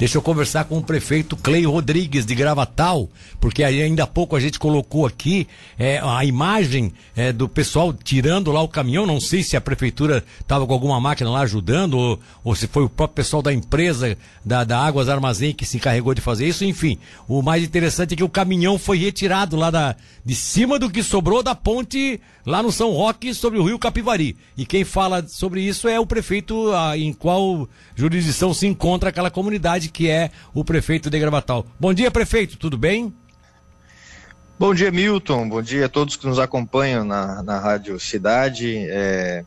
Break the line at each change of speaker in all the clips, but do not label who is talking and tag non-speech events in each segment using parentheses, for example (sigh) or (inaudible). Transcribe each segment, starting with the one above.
Deixa eu conversar com o prefeito Clay Rodrigues de Gravatal, porque ainda há pouco a gente colocou aqui é, a imagem é, do pessoal tirando lá o caminhão. Não sei se a prefeitura estava com alguma máquina lá ajudando, ou, ou, se foi o próprio pessoal da empresa da, da Águas Armazém que se encarregou de fazer isso. Enfim, o mais interessante é que o caminhão foi retirado lá da, de cima do que sobrou da ponte lá no São Roque sobre o rio Capivari. E quem fala sobre isso é o prefeito a, em qual jurisdição se encontra aquela comunidade que é o prefeito de Gravatal. Bom dia, prefeito, tudo bem?
Bom dia, Milton. Bom dia a todos que nos acompanham na, na Rádio Cidade. É,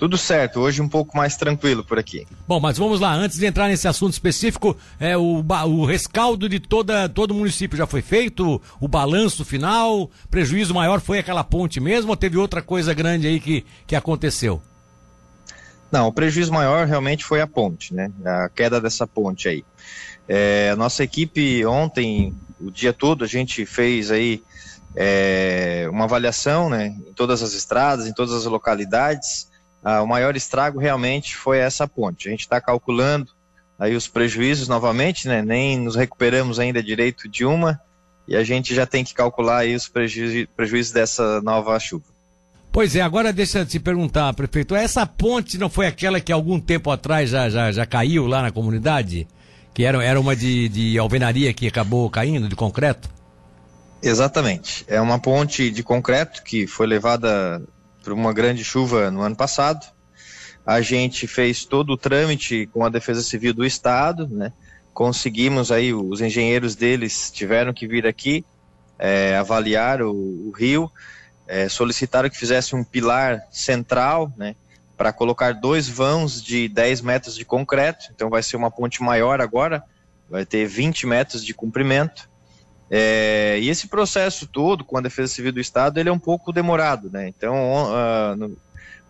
tudo certo, hoje um pouco mais tranquilo por aqui.
Bom, mas vamos lá, antes de entrar nesse assunto específico, é, o, o rescaldo de toda, todo o município já foi feito, o balanço final, prejuízo maior foi aquela ponte mesmo ou teve outra coisa grande aí que, que aconteceu?
Não, o prejuízo maior realmente foi a ponte, né? A queda dessa ponte aí. É, nossa equipe ontem, o dia todo, a gente fez aí é, uma avaliação, né? Em todas as estradas, em todas as localidades. Ah, o maior estrago realmente foi essa ponte. A gente está calculando aí os prejuízos novamente, né? Nem nos recuperamos ainda direito de uma e a gente já tem que calcular aí os preju prejuízos dessa nova chuva.
Pois é, agora deixa eu te perguntar, prefeito, essa ponte não foi aquela que algum tempo atrás já, já, já caiu lá na comunidade? Que era, era uma de, de alvenaria que acabou caindo, de concreto?
Exatamente. É uma ponte de concreto que foi levada por uma grande chuva no ano passado. A gente fez todo o trâmite com a Defesa Civil do Estado, né? Conseguimos aí, os engenheiros deles tiveram que vir aqui é, avaliar o, o rio é, solicitaram que fizesse um pilar central, né, para colocar dois vãos de 10 metros de concreto, então vai ser uma ponte maior agora, vai ter 20 metros de comprimento. É, e esse processo todo com a Defesa Civil do Estado, ele é um pouco demorado, né? Então, uh, no,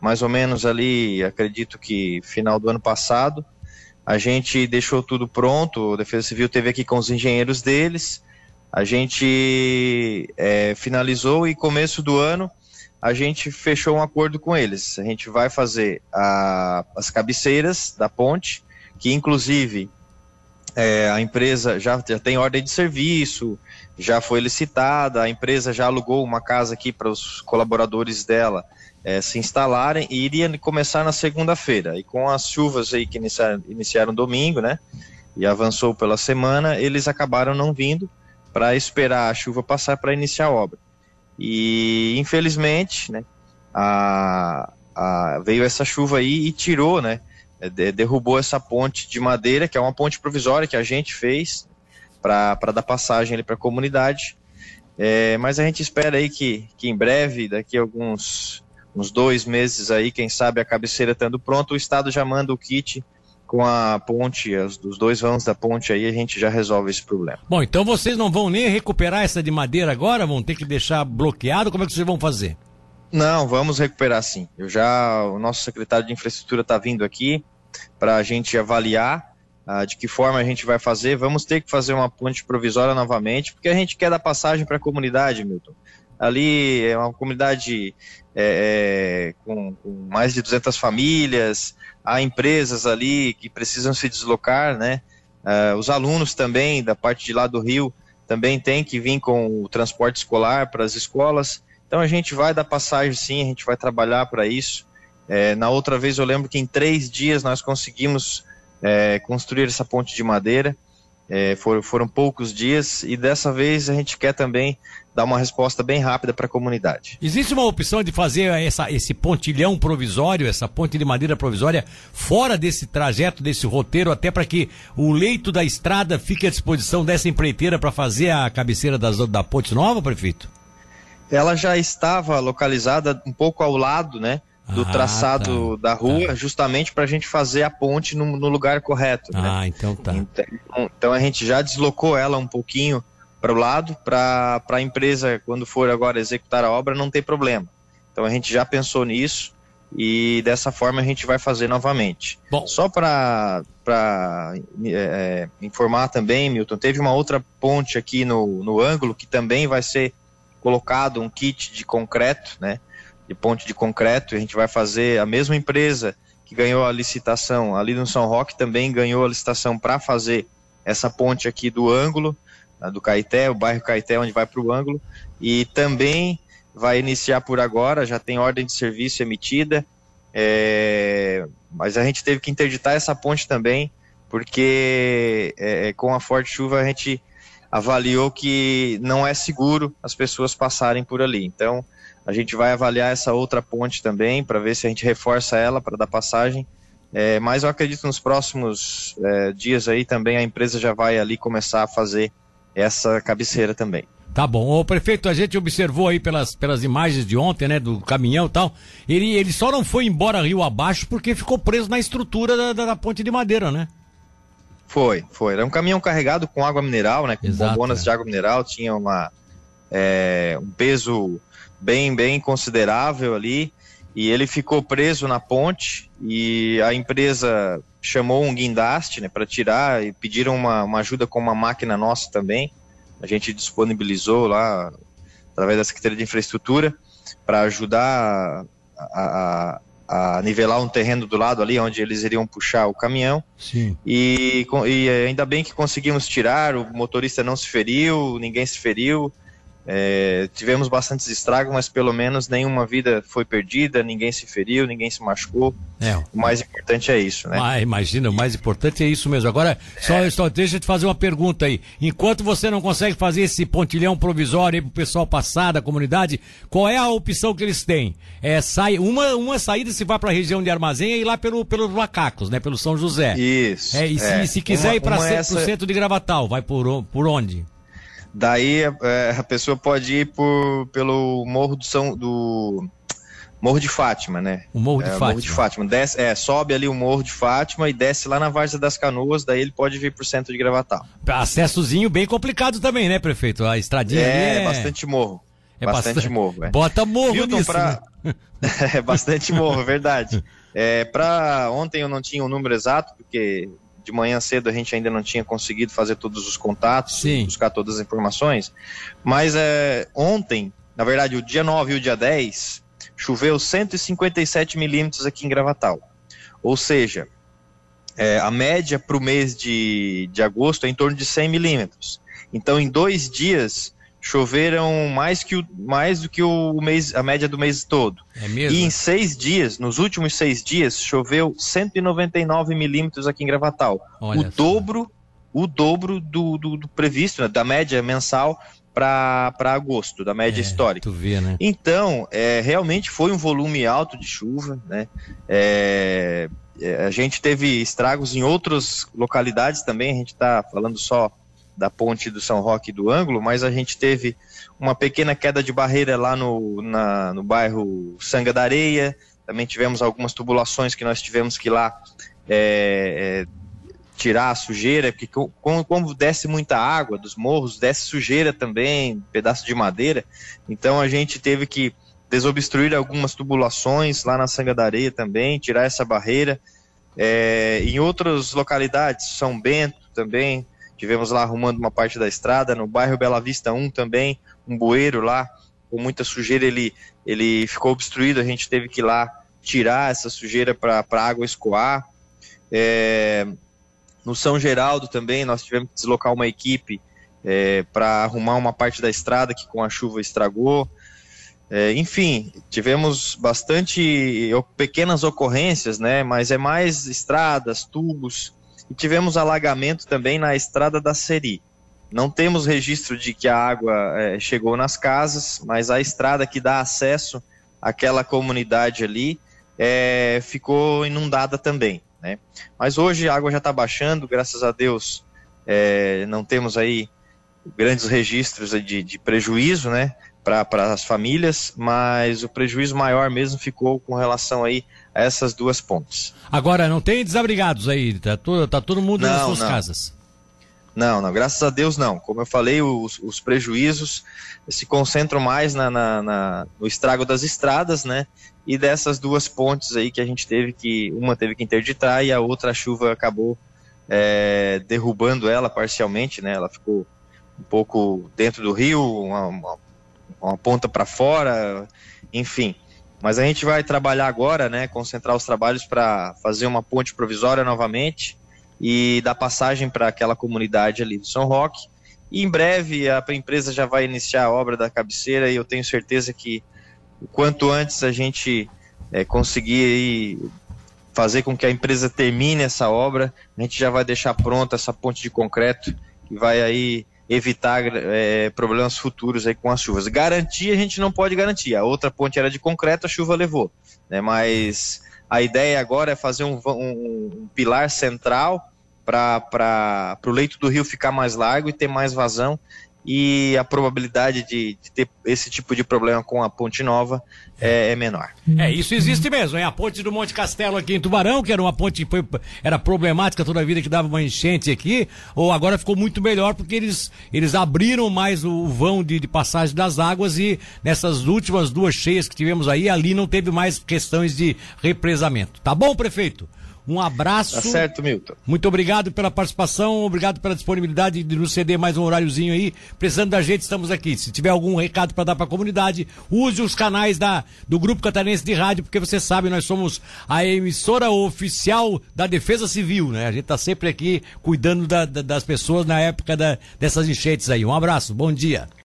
mais ou menos ali, acredito que final do ano passado, a gente deixou tudo pronto, a Defesa Civil teve aqui com os engenheiros deles, a gente é, finalizou e começo do ano a gente fechou um acordo com eles. A gente vai fazer a, as cabeceiras da ponte, que inclusive é, a empresa já, já tem ordem de serviço, já foi licitada, a empresa já alugou uma casa aqui para os colaboradores dela é, se instalarem e iria começar na segunda-feira. E com as chuvas aí que iniciaram, iniciaram domingo, né? E avançou pela semana, eles acabaram não vindo para esperar a chuva passar para iniciar a obra. E infelizmente, né, a, a, veio essa chuva aí e tirou, né, de, derrubou essa ponte de madeira, que é uma ponte provisória que a gente fez para dar passagem para a comunidade. É, mas a gente espera aí que, que em breve, daqui a alguns uns dois meses aí, quem sabe a cabeceira estando pronta, o Estado já manda o kit com a ponte, os, os dois vãos da ponte aí, a gente já resolve esse problema.
Bom, então vocês não vão nem recuperar essa de madeira agora? Vão ter que deixar bloqueado? Como é que vocês vão fazer?
Não, vamos recuperar sim. Eu já, o nosso secretário de infraestrutura está vindo aqui para a gente avaliar uh, de que forma a gente vai fazer. Vamos ter que fazer uma ponte provisória novamente, porque a gente quer dar passagem para a comunidade, Milton. Ali é uma comunidade é, é, com, com, mais de 200 famílias, há empresas ali que precisam se deslocar, né? Uh, os alunos também, da parte de lá do Rio, também tem que vir com o transporte escolar para as escolas. Então a gente vai dar passagem sim, a gente vai trabalhar para isso. É, na outra vez eu lembro que em três dias nós conseguimos é, construir essa ponte de madeira. É, foram, foram poucos dias e dessa vez a gente quer também dar uma resposta bem rápida para a comunidade.
Existe uma opção de fazer essa, esse pontilhão provisório, essa ponte de madeira provisória, fora desse trajeto, desse roteiro, até para que o leito da estrada fique à disposição dessa empreiteira para fazer a cabeceira das, da ponte nova, prefeito?
Ela já estava localizada um pouco ao lado, né? Do ah, traçado tá, da rua, tá. justamente para a gente fazer a ponte no, no lugar correto. Né?
Ah, né? então tá.
Então, então, a gente já deslocou ela um pouquinho para o lado, para a empresa, quando for agora executar a obra, não ter problema. Então a gente já pensou nisso e dessa forma a gente vai fazer novamente. Bom. Só para é, é, informar também, Milton, teve uma outra ponte aqui no, no ângulo que também vai ser colocado um kit de concreto, né? De ponte de concreto, a gente vai fazer a mesma empresa que ganhou a licitação ali no São Roque também ganhou a licitação para fazer essa ponte aqui do ângulo, do Caeté, o bairro Caeté, onde vai para o ângulo, e também vai iniciar por agora, já tem ordem de serviço emitida, é, mas a gente teve que interditar essa ponte também, porque é, com a forte chuva a gente avaliou que não é seguro as pessoas passarem por ali. Então, a gente vai avaliar essa outra ponte também para ver se a gente reforça ela para dar passagem. É, mas eu acredito nos próximos é, dias aí também a empresa já vai ali começar a fazer essa cabeceira também.
Tá bom. O prefeito, a gente observou aí pelas, pelas imagens de ontem, né, do caminhão e tal. Ele, ele só não foi embora rio abaixo porque ficou preso na estrutura da, da, da ponte de madeira, né?
Foi, foi. Era um caminhão carregado com água mineral, né? Com Exato, bombonas é. de água mineral, tinha uma, é, um peso bem, bem considerável ali. E ele ficou preso na ponte e a empresa chamou um guindaste né, para tirar e pediram uma, uma ajuda com uma máquina nossa também. A gente disponibilizou lá, através da Secretaria de Infraestrutura, para ajudar a, a, a nivelar um terreno do lado ali onde eles iriam puxar o caminhão.
Sim.
E, e ainda bem que conseguimos tirar, o motorista não se feriu, ninguém se feriu. É, tivemos bastantes estragos, mas pelo menos nenhuma vida foi perdida, ninguém se feriu, ninguém se machucou. É. O mais importante é isso, né?
Ah, imagina, o mais importante é isso mesmo. Agora, só, é. só deixa eu te fazer uma pergunta aí. Enquanto você não consegue fazer esse pontilhão provisório aí pro pessoal passar da comunidade, qual é a opção que eles têm? É, sai, uma, uma saída se vai para a região de Armazém e ir lá pelo, pelos macacos, né? Pelo São José.
Isso.
É, e se, é. se quiser uma, ir para o essa... centro de Gravatal, vai por, por onde?
Daí é, a pessoa pode ir por, pelo Morro do São do Morro de Fátima, né?
O Morro de
é,
Fátima.
Morro de Fátima. Desce, é, sobe ali o Morro de Fátima e desce lá na Várzea das Canoas, daí ele pode vir pro centro de Gravatal.
Acessozinho bem complicado também, né, prefeito? A estradinha
é, é... bastante morro. É bastante, bastante morro. É.
Bota morro Milton, nisso,
pra... né? (laughs) é bastante morro, verdade. É, para ontem eu não tinha o um número exato, porque de manhã cedo a gente ainda não tinha conseguido fazer todos os contatos,
Sim.
buscar todas as informações. Mas é, ontem, na verdade, o dia 9 e o dia 10, choveu 157 milímetros aqui em Gravatal. Ou seja, é, a média para o mês de, de agosto é em torno de 100 milímetros. Então, em dois dias, choveram mais, que o, mais do que o mês, a média do mês todo.
É mesmo?
E em seis dias, nos últimos seis dias, choveu 199 milímetros aqui em Gravatal. Olha o só. dobro, o dobro do, do, do previsto, né, da média mensal para agosto, da média é, histórica.
Vê, né?
Então, é, realmente foi um volume alto de chuva, né? É, é a gente teve estragos em outras localidades também, a gente está falando só da ponte do São Roque do Ângulo, mas a gente teve uma pequena queda de barreira lá no, na, no bairro Sanga da Areia, também tivemos algumas tubulações que nós tivemos que ir lá é, é, tirar a sujeira, porque como, como, desce muita água dos morros, desce sujeira também, pedaço de madeira, então a gente teve que desobstruir algumas tubulações lá na Sanga da Areia também, tirar essa barreira. É, em outras localidades, São Bento também, Tivemos lá arrumando uma parte da estrada, no bairro Bela Vista 1 também, um bueiro lá, com muita sujeira, ele, ele ficou obstruído, a gente teve que ir lá tirar essa sujeira para a água escoar. É, no São Geraldo também, nós tivemos que deslocar uma equipe é, para arrumar uma parte da estrada que com a chuva estragou. É, enfim, tivemos bastante pequenas ocorrências, né? Mas é mais estradas, tubos, e tivemos alagamento também na estrada da Seri. Não temos registro de que a água é, chegou nas casas, mas a estrada que dá acesso àquela comunidade ali é, ficou inundada também. Né? Mas hoje a água já está baixando, graças a Deus é, não temos aí grandes registros de, de prejuízo né, para as famílias, mas o prejuízo maior mesmo ficou com relação aí essas duas pontes.
Agora, não tem desabrigados aí? Tá, todo, tá todo mundo não, nas suas não. casas?
Não, não, graças a Deus não. Como eu falei, os, os prejuízos se concentram mais na, na, na, no estrago das estradas, né? E dessas duas pontes aí que a gente teve que, uma teve que interditar e a outra a chuva acabou é, derrubando ela parcialmente, né? Ela ficou um pouco dentro do rio, uma, uma, uma ponta para fora, enfim. Mas a gente vai trabalhar agora, né, concentrar os trabalhos para fazer uma ponte provisória novamente e dar passagem para aquela comunidade ali do São Roque. E em breve a empresa já vai iniciar a obra da cabeceira e eu tenho certeza que o quanto antes a gente é, conseguir aí, fazer com que a empresa termine essa obra, a gente já vai deixar pronta essa ponte de concreto que vai aí evitar é, problemas futuros aí com as chuvas. Garantia a gente não pode garantir. A outra ponte era de concreto, a chuva levou, né? Mas a ideia agora é fazer um, um, um pilar central para o leito do rio ficar mais largo e ter mais vazão e a probabilidade de, de, ter esse tipo de problema com a Ponte Nova é, é, menor.
É, isso existe mesmo, hein? A ponte do Monte Castelo aqui em Tubarão, que era uma ponte que era problemática toda a vida, que dava uma enchente aqui, ou agora ficou muito melhor porque eles, eles abriram mais o vão de, de passagem das águas e nessas últimas duas cheias que tivemos aí, ali não teve mais questões de represamento. Tá bom, prefeito? Um abraço. Tá
certo, Milton.
Muito obrigado pela participação, obrigado pela disponibilidade de nos ceder mais um horáriozinho aí. Precisando da gente, estamos aqui. Se tiver algum recado para dar para a comunidade, use os canais da, do Grupo Catarinense de Rádio, porque você sabe, nós somos a emissora oficial da Defesa Civil, né? A gente está sempre aqui cuidando da, da, das pessoas na época da, dessas enchentes aí. Um abraço, bom dia.